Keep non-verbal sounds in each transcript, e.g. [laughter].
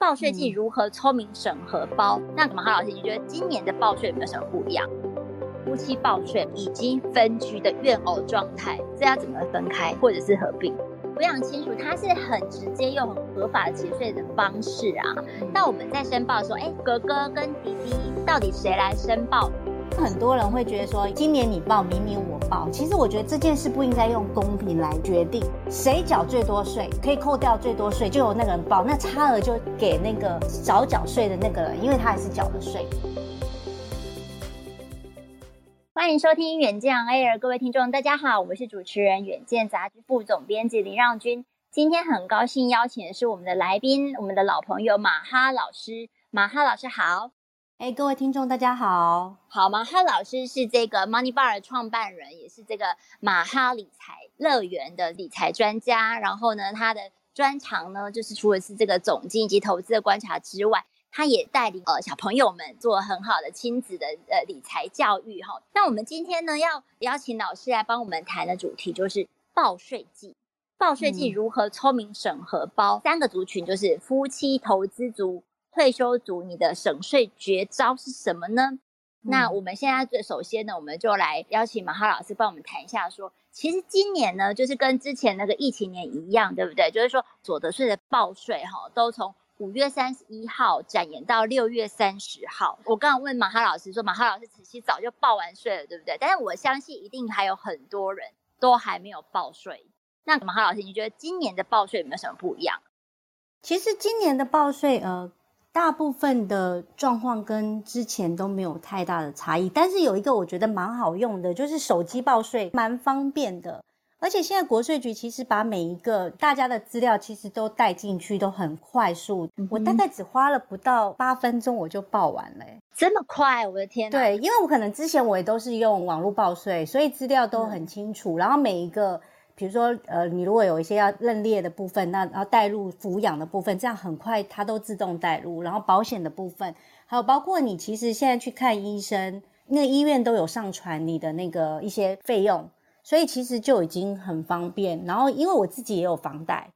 报税季如何聪明审核包？嗯、那马哈老师，你觉得今年的报税有没有什么不一样？夫妻报税以及分居的怨偶状态，这要怎么分开或者是合并？抚养亲属它是很直接又很合法的节税的方式啊。那我们在申报的时候，哎，哥哥跟弟弟到底谁来申报？很多人会觉得说，今年你报，明年我报。其实我觉得这件事不应该用公平来决定，谁缴最多税，可以扣掉最多税，就由那个人报，那差额就给那个少缴税的那个人，因为他还是缴了税。欢迎收听远见 Air，各位听众，大家好，我是主持人远见杂志副总编辑林让君。今天很高兴邀请的是我们的来宾，我们的老朋友马哈老师。马哈老师好。哎，各位听众，大家好。好，马哈老师是这个 Money Bar 的创办人，也是这个马哈理财乐园的理财专家。然后呢，他的专长呢，就是除了是这个总经以及投资的观察之外，他也带领呃小朋友们做很好的亲子的呃理财教育哈。那我们今天呢，要邀请老师来帮我们谈的主题就是报税季。报税季如何聪明审核包？嗯、三个族群就是夫妻、投资族。退休族，你的省税绝招是什么呢？嗯、那我们现在最首先呢，我们就来邀请马哈老师帮我们谈一下说，说其实今年呢，就是跟之前那个疫情年一样，对不对？就是说所得税的报税哈，都从五月三十一号展延到六月三十号。我刚刚问马哈老师说，马哈老师其实早就报完税了，对不对？但是我相信一定还有很多人都还没有报税。那马哈老师，你觉得今年的报税有没有什么不一样？其实今年的报税，呃。大部分的状况跟之前都没有太大的差异，但是有一个我觉得蛮好用的，就是手机报税蛮方便的，而且现在国税局其实把每一个大家的资料其实都带进去，都很快速。嗯、我大概只花了不到八分钟我就报完了，这么快，我的天哪！对，因为我可能之前我也都是用网络报税，所以资料都很清楚，嗯、然后每一个。比如说，呃，你如果有一些要认列的部分，那然后带入抚养的部分，这样很快它都自动带入。然后保险的部分，还有包括你其实现在去看医生，那个医院都有上传你的那个一些费用，所以其实就已经很方便。然后因为我自己也有房贷，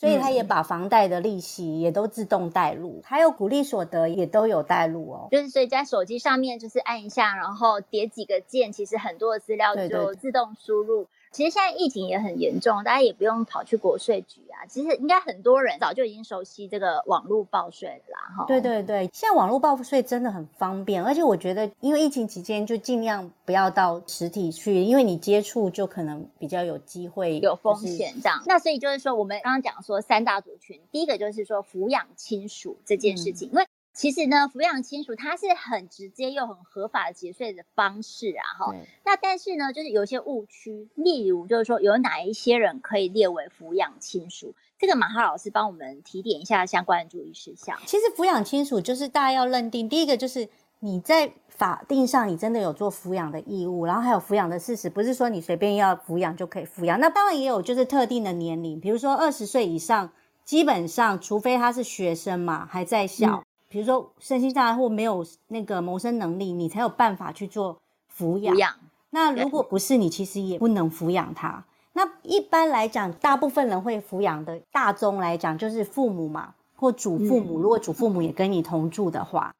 所以他也把房贷的利息也都自动带入，还有股利所得也都有带入哦。就是所以在手机上面就是按一下，然后点几个键，其实很多的资料就自动输入。对对对其实现在疫情也很严重，大家也不用跑去国税局啊。其实应该很多人早就已经熟悉这个网络报税了啦，哈。对对对，现在网络报税真的很方便，而且我觉得，因为疫情期间就尽量不要到实体去，因为你接触就可能比较有机会有风险这样。那所以就是说，我们刚刚讲说三大族群，第一个就是说抚养亲属这件事情，嗯、因为。其实呢，抚养亲属它是很直接又很合法的节税的方式啊，哈对。那但是呢，就是有一些误区，例如就是说有哪一些人可以列为抚养亲属？这个马哈老师帮我们提点一下相关的注意事项。其实抚养亲属就是大家要认定，第一个就是你在法定上你真的有做抚养的义务，然后还有抚养的事实，不是说你随便要抚养就可以抚养。那当然也有就是特定的年龄，比如说二十岁以上，基本上除非他是学生嘛，还在校。嗯比如说身心障碍或没有那个谋生能力，你才有办法去做抚养。抚养。那如果不是，你其实也不能抚养他。那一般来讲，大部分人会抚养的大宗来讲，就是父母嘛，或祖父母。如果祖父母也跟你同住的话，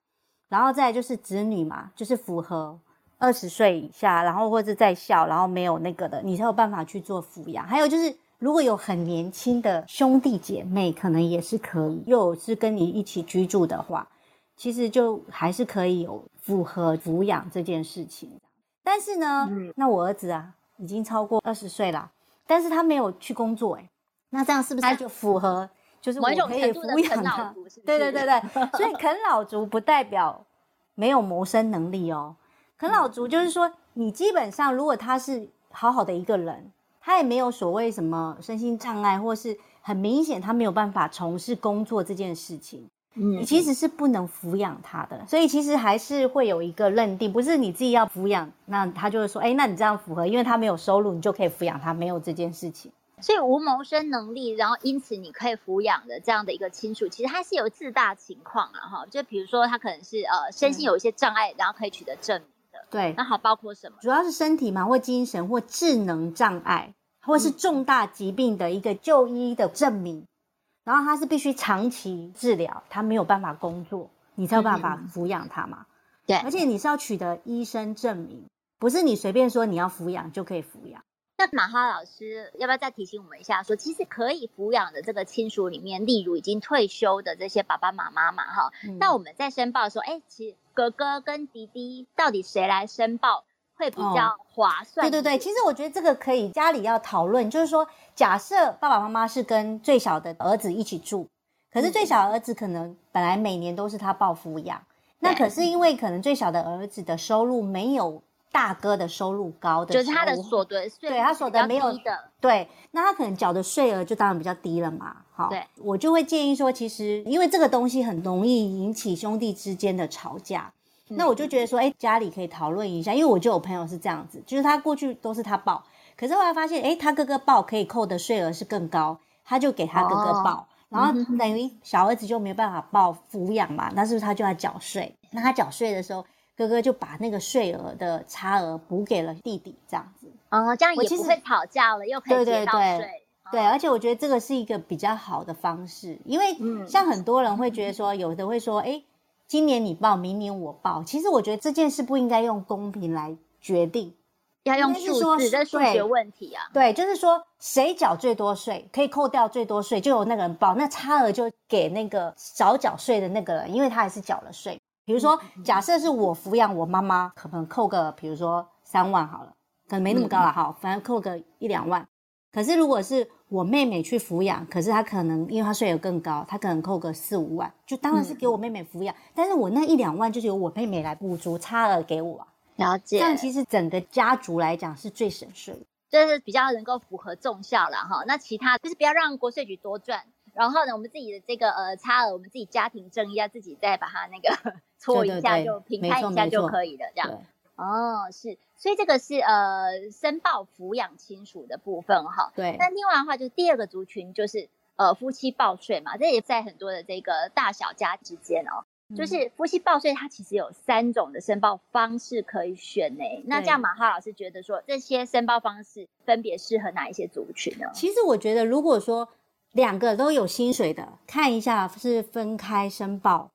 然后再就是子女嘛，就是符合二十岁以下，然后或者在校，然后没有那个的，你才有办法去做抚养。还有就是。如果有很年轻的兄弟姐妹，可能也是可以；又是跟你一起居住的话，其实就还是可以有符合抚养这件事情。但是呢，嗯、那我儿子啊，已经超过二十岁了，但是他没有去工作，哎，那这样是不是就符合？就是我可以抚养他？对对对对，[laughs] 所以啃老族不代表没有谋生能力哦。啃老族就是说，你基本上如果他是好好的一个人。他也没有所谓什么身心障碍，或是很明显他没有办法从事工作这件事情，嗯，你其实是不能抚养他的。所以其实还是会有一个认定，不是你自己要抚养，那他就会说，哎，那你这样符合，因为他没有收入，你就可以抚养他，没有这件事情。所以无谋生能力，然后因此你可以抚养的这样的一个亲属，其实他是有自大情况了，哈，就比如说他可能是呃身心有一些障碍，然后可以取得证明。对，那还包括什么？主要是身体嘛，或精神，或智能障碍，或是重大疾病的一个就医的证明。然后他是必须长期治疗，他没有办法工作，你才有办法抚养他嘛。对，而且你是要取得医生证明，不是你随便说你要抚养就可以抚养。那马哈老师要不要再提醒我们一下说，说其实可以抚养的这个亲属里面，例如已经退休的这些爸爸妈妈嘛，哈、嗯，那我们在申报的时候，哎，其实哥哥跟弟弟到底谁来申报会比较划算？哦？对对对，其实我觉得这个可以家里要讨论，就是说，假设爸爸妈妈是跟最小的儿子一起住，可是最小的儿子可能本来每年都是他报抚养，嗯、那可是因为可能最小的儿子的收入没有。大哥的收入高的，就是他的所得税，对他所得没有的，对，那他可能缴的税额就当然比较低了嘛。好，对，我就会建议说，其实因为这个东西很容易引起兄弟之间的吵架，嗯、那我就觉得说，哎，家里可以讨论一下，因为我就有朋友是这样子，就是他过去都是他报，可是后来发现，哎，他哥哥报可以扣的税额是更高，他就给他哥哥报，哦、然后等于小儿子就没有办法报抚养嘛，那是不是他就要缴税？那他缴税的时候。哥哥就把那个税额的差额补给了弟弟，这样子，哦，这样也不会吵架了，又可以节到税。对，对，而且我觉得这个是一个比较好的方式，因为像很多人会觉得说，有的会说，哎，今年你报，明年我报。其实我觉得这件事不应该用公平来决定，要用数字，这数学问题啊。对，就是说谁缴最多税，可以扣掉最多税，就由那个人报，那差额就给那个少缴税的那个人，因为他还是缴了税。比如说，假设是我抚养我妈妈，可能扣个，比如说三万好了，可能没那么高了哈，反正扣个一两万。可是如果是我妹妹去抚养，可是她可能因为她税额更高，她可能扣个四五万，就当然是给我妹妹抚养。但是我那一两万就是由我妹妹来补足，差额给我。了解。这样其实整个家族来讲是最省税，就是比较能够符合重效了哈。那其他就是不要让国税局多赚。然后呢，我们自己的这个呃差额，我们自己家庭正义要自己再把它那个搓一下，就平摊一下就可以了，这样。哦，是，所以这个是呃申报抚养亲属的部分哈。对。那另外的话，就是第二个族群就是呃夫妻报税嘛，这也在很多的这个大小家之间哦，嗯、就是夫妻报税，它其实有三种的申报方式可以选呢。那这样马浩老师觉得说，这些申报方式分别适合哪一些族群呢？其实我觉得，如果说两个都有薪水的，看一下是分开申报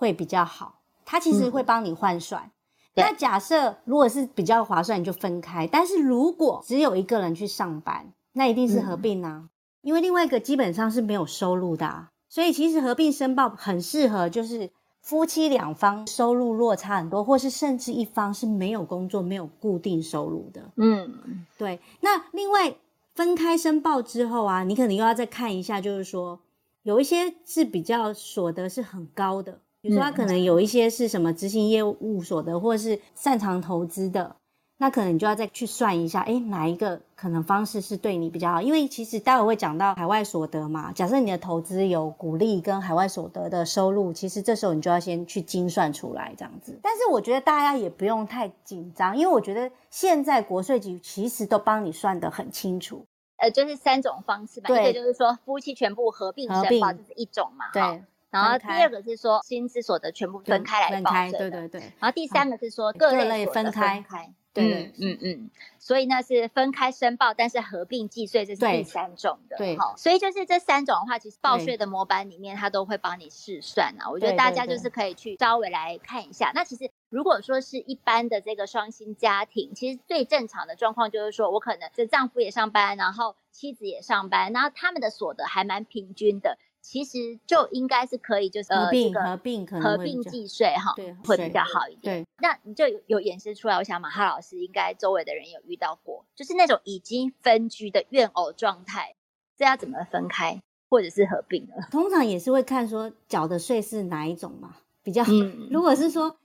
会比较好。他其实会帮你换算。嗯、那假设如果是比较划算，你就分开。但是如果只有一个人去上班，那一定是合并啊，嗯、因为另外一个基本上是没有收入的，啊，所以其实合并申报很适合，就是夫妻两方收入落差很多，或是甚至一方是没有工作、没有固定收入的。嗯，对。那另外。分开申报之后啊，你可能又要再看一下，就是说有一些是比较所得是很高的，比如说他可能有一些是什么执行业务所得，或者是擅长投资的。那可能你就要再去算一下，哎，哪一个可能方式是对你比较好？因为其实待会会讲到海外所得嘛。假设你的投资有股利跟海外所得的收入，其实这时候你就要先去精算出来这样子。但是我觉得大家也不用太紧张，因为我觉得现在国税局其实都帮你算得很清楚。呃，就是三种方式吧。对，一个就是说夫妻全部合并申报，这是一种嘛。对。然后第二个是说薪资所得全部分开来报税。对对对。然后第三个是说各类分开。对，嗯嗯嗯，所以那是分开申报，但是合并计税，这是第三种的。对，好，所以就是这三种的话，其实报税的模板里面，它都会帮你试算啊。我觉得大家就是可以去稍微来看一下。那其实如果说是一般的这个双薪家庭，其实最正常的状况就是说我可能这丈夫也上班，然后妻子也上班，然后他们的所得还蛮平均的。其实就应该是可以，就是合并合并可能合并计税哈，对，会比较好一点。那你就有有衍生出来，我想马哈老师应该周围的人有遇到过，就是那种已经分居的怨偶状态，这要怎么分开或者是合并呢？通常也是会看说缴的税是哪一种嘛，比较好。嗯、如果是说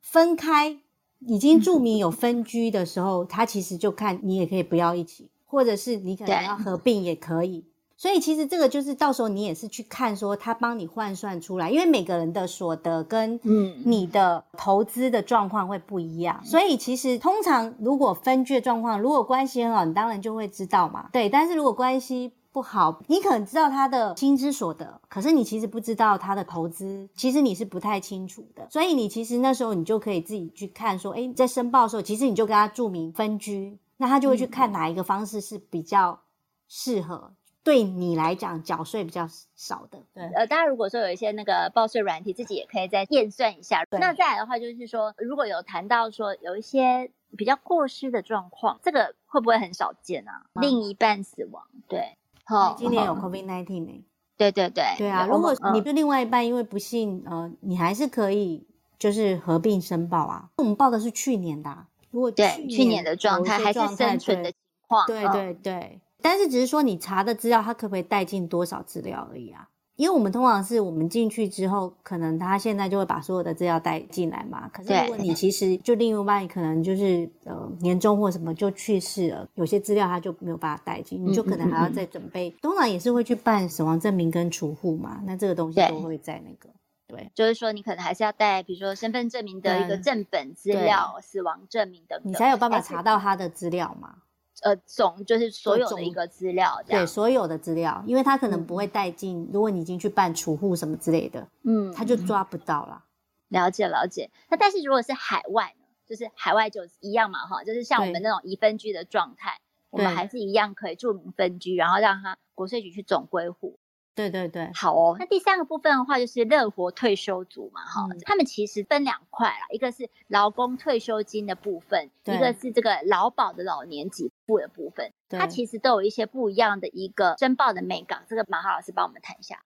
分开已经注明有分居的时候，他、嗯、其实就看你也可以不要一起，或者是你可能要合并也可以。所以其实这个就是到时候你也是去看说他帮你换算出来，因为每个人的所得跟嗯你的投资的状况会不一样，所以其实通常如果分居的状况，如果关系很好，你当然就会知道嘛。对，但是如果关系不好，你可能知道他的薪资所得，可是你其实不知道他的投资，其实你是不太清楚的。所以你其实那时候你就可以自己去看说，哎，在申报的时候，其实你就跟他注明分居，那他就会去看哪一个方式是比较适合。对你来讲缴税比较少的。对，呃，大家如果说有一些那个报税软体，自己也可以再验算一下。那再来的话，就是说如果有谈到说有一些比较过失的状况，这个会不会很少见啊？嗯、另一半死亡，对，好，今年有 COVID-19 呢？对对对，对啊。如果你的另外一半因为不幸，呃，你还是可以就是合并申报啊。我们报的是去年的、啊，如果去年对去年的状态还是生存的情况，对对对。但是只是说你查的资料，他可不可以带进多少资料而已啊？因为我们通常是我们进去之后，可能他现在就会把所有的资料带进来嘛。可是如果你其实就另外可能就是呃年终或什么就去世了，有些资料他就没有办法带进，你就可能还要再准备。嗯嗯嗯、通常也是会去办死亡证明跟除户嘛，那这个东西都会在那个对，对就是说你可能还是要带，比如说身份证明的一个正本资料、死亡证明等等，你才有办法查到他的资料嘛。呃，总就是所有的一个资料，对，所有的资料，因为他可能不会带进，嗯、如果你已经去办储户什么之类的，嗯，他就抓不到了。了解了解。那但是如果是海外呢，就是海外就一样嘛，哈，就是像我们那种移分居的状态，我们还是一样可以注明分居，然后让他国税局去总归户。对对对，好哦。那第三个部分的话，就是乐活退休族嘛，哈、嗯，他们其实分两块啦，一个是劳工退休金的部分，一个是这个劳保的老年给付的部分，它其实都有一些不一样的一个申报的美感。这个马浩老师帮我们谈一下。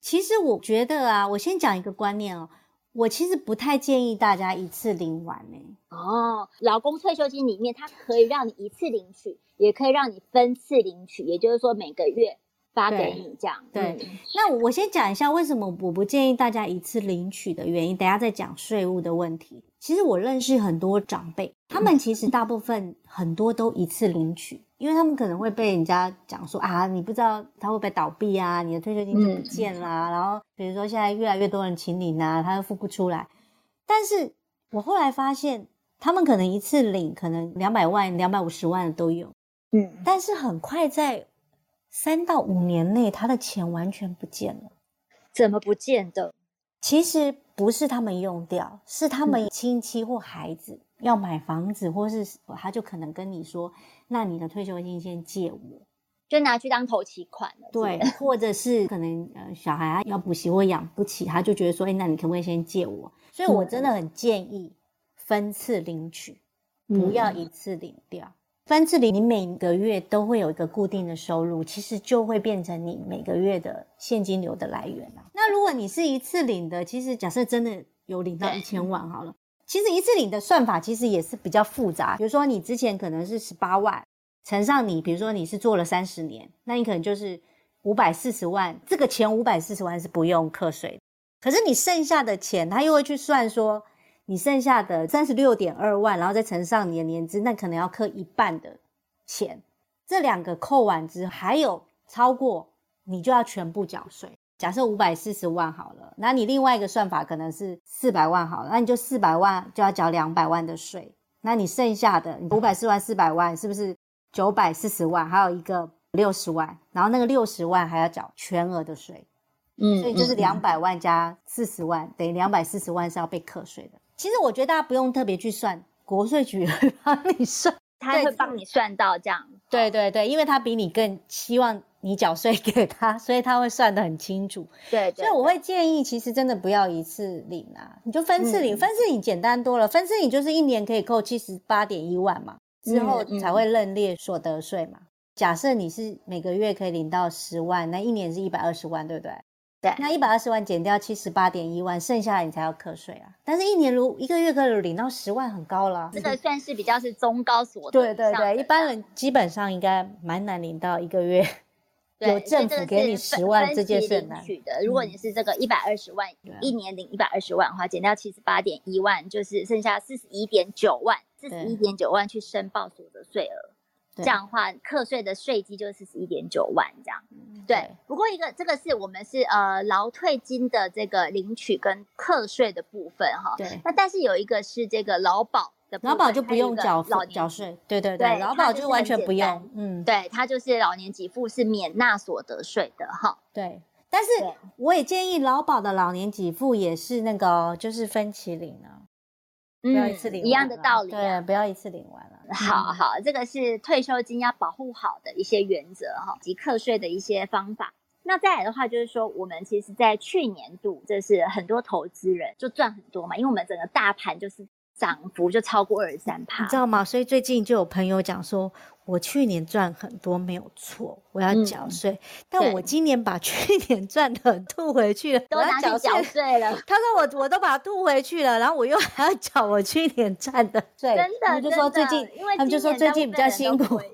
其实我觉得啊，我先讲一个观念哦，我其实不太建议大家一次领完呢。哦，老公退休金里面，它可以让你一次领取，也可以让你分次领取，也就是说每个月。发给你这样，对。对，那我先讲一下为什么我不建议大家一次领取的原因，等下再讲税务的问题。其实我认识很多长辈，他们其实大部分很多都一次领取，因为他们可能会被人家讲说啊，你不知道他会不会倒闭啊，你的退休金就不见啦。嗯、然后比如说现在越来越多人请领啊，他又付不出来。但是我后来发现，他们可能一次领可能两百万、两百五十万的都有，嗯，但是很快在。三到五年内，他的钱完全不见了。怎么不见的？其实不是他们用掉，是他们亲戚或孩子要买房子，或是他就可能跟你说：“那你的退休金先借我，就拿去当头期款了。”对，或者是可能呃小孩啊要补习或养不起，他就觉得说：“哎，那你可不可以先借我？”所以我真的很建议分次领取，不要一次领掉。分次领，你每个月都会有一个固定的收入，其实就会变成你每个月的现金流的来源了。那如果你是一次领的，其实假设真的有领到一千万好了，其实一次领的算法其实也是比较复杂。比如说你之前可能是十八万，乘上你，比如说你是做了三十年，那你可能就是五百四十万。这个前五百四十万是不用课税的，可是你剩下的钱，他又会去算说。你剩下的三十六点二万，然后再乘上你的年资，那可能要扣一半的钱。这两个扣完之后，还有超过，你就要全部缴税。假设五百四十万好了，那你另外一个算法可能是四百万好了，那你就四百万就要缴两百万的税。那你剩下的五百四万四百万是不是九百四十万？还有一个六十万，然后那个六十万还要缴全额的税。嗯，所以就是两百万加四十万，嗯、等于两百四十万是要被课税的。其实我觉得大家不用特别去算，国税局 [laughs] 会帮你算，他会帮你算到这样。对对对，因为他比你更希望你缴税给他，所以他会算得很清楚。对，对，所以我会建议，其实真的不要一次领啊，你就分次领，嗯、分次领简单多了。分次领就是一年可以扣七十八点一万嘛，之后才会认列所得税嘛。嗯嗯、假设你是每个月可以领到十万，那一年是一百二十万，对不对？对，那一百二十万减掉七十八点一万，剩下来你才要课税啊。但是，一年如一个月可以领到十万，很高了。这个算是比较是中高所得。对对对，一般人基本上应该蛮难领到一个月有政府给你十万这件事难取的。如果你是这个一百二十万，一年领一百二十万的话，减掉七十八点一万，就是剩下四十一点九万，四十一点九万去申报所得税额。这样的话，课税的税基就是四十一点九万这样。对，对，不过一个这个是我们是呃劳退金的这个领取跟课税的部分哈。对。那但是有一个是这个劳保的部分，劳保就不用缴缴税。对对对，劳保就完全不用。嗯，对，它就是老年给付是免纳所得税的哈。对，但是我也建议劳保的老年给付也是那个就是分期领啊，不要一次领完。一样的道理。对，不要一次领完了。好好，这个是退休金要保护好的一些原则哈，及课税的一些方法。那再来的话，就是说我们其实在去年度，这是很多投资人就赚很多嘛，因为我们整个大盘就是涨幅就超过二十三趴，你知道吗？所以最近就有朋友讲说，我去年赚很多没有错，我要缴税，嗯、但我今年把去年赚的吐回去了，都拿去缴税了。他说我我都把它吐回去了，然后我又还要缴我去年赚的税，真的，他们就说最近，因为他们就说最近比较辛苦。[laughs]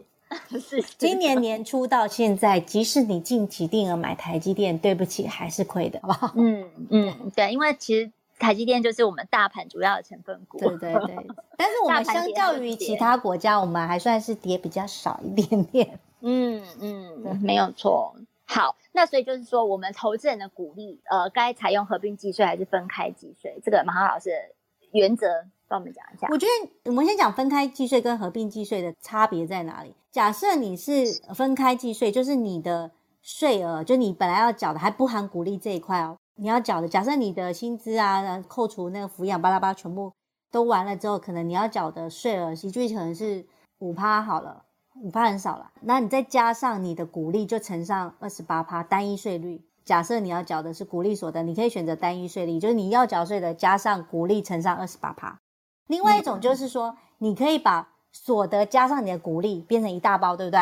是今年年初到现在，即使你定期定额买台积电，对不起，还是亏的，好不好？嗯嗯，对，因为其实台积电就是我们大盘主要的成分股。对对对，[laughs] 但是我们相较于其他国家，我们还算是跌比较少一点点。[laughs] 嗯嗯，没有错。好，那所以就是说，我们投资人的股利，呃，该采用合并计税还是分开计税？这个马哈老师原则。帮我们讲一下。我觉得我们先讲分开计税跟合并计税的差别在哪里。假设你是分开计税，就是你的税额，就你本来要缴的还不含股利这一块哦，你要缴的。假设你的薪资啊，扣除那个抚养巴拉巴拉全部都完了之后，可能你要缴的税额，实际可能是五趴好了，五趴很少了。那你再加上你的股利，就乘上二十八趴，单一税率。假设你要缴的是股利所得，你可以选择单一税率，就是你要缴税的加上股利乘上二十八趴。另外一种就是说，你可以把所得加上你的股利变成一大包，对不对？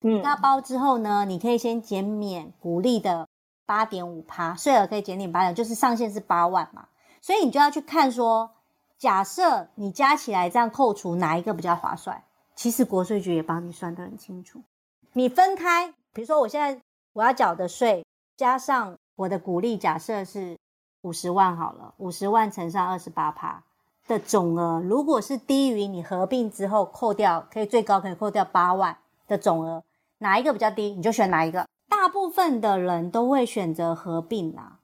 嗯，一大包之后呢，你可以先减免股利的八点五趴，税额可以减点八点，就是上限是八万嘛。所以你就要去看说，假设你加起来这样扣除哪一个比较划算？其实国税局也帮你算得很清楚。你分开，比如说我现在我要缴的税加上我的股利，假设是五十万好了，五十万乘上二十八趴。的总额，如果是低于你合并之后扣掉，可以最高可以扣掉八万的总额，哪一个比较低，你就选哪一个。大部分的人都会选择合并啦，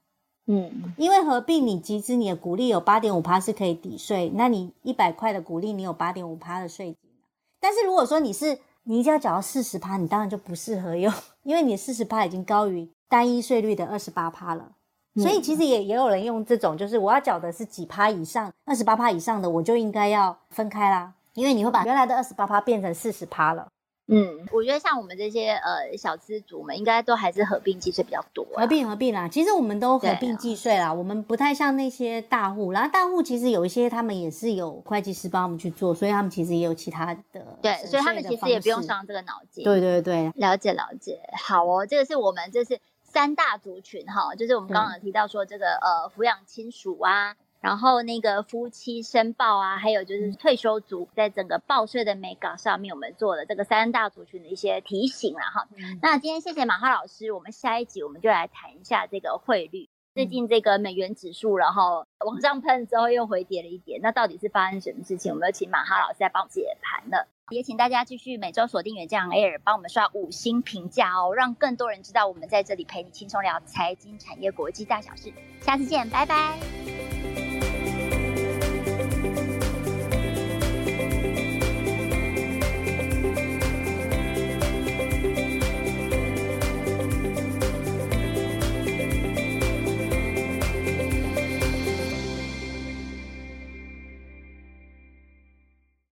嗯，因为合并你集资你的股利有八点五趴是可以抵税，那你一百块的股利你有八点五趴的税金。但是如果说你是你一定要缴到四十趴，你当然就不适合用，[laughs] 因为你四十趴已经高于单一税率的二十八趴了。所以其实也也有人用这种，就是我要缴的是几趴以上，二十八趴以上的，我就应该要分开啦，因为你会把原来的二十八趴变成四十趴了。嗯，我觉得像我们这些呃小资族们，应该都还是合并计税比较多。合并合并啦，其实我们都合并计税啦，啊、我们不太像那些大户。然后大户其实有一些他们也是有会计师帮我们去做，所以他们其实也有其他的。对，所以他们其实也不用伤这个脑筋。对对对，了解了解。好哦，这个是我们这是。三大族群哈，就是我们刚刚有提到说这个呃抚养亲属啊，然后那个夫妻申报啊，还有就是退休族，在整个报税的美稿上面，我们做了这个三大族群的一些提醒了哈。嗯、那今天谢谢马哈老师，我们下一集我们就来谈一下这个汇率。最近这个美元指数然后往上喷之后又回跌了一点，那到底是发生什么事情？我们有请马哈老师来帮我们解盘了。也请大家继续每周锁定远见 Air，帮我们刷五星评价哦，让更多人知道我们在这里陪你轻松聊财经、产业、国际大小事。下次见，拜拜。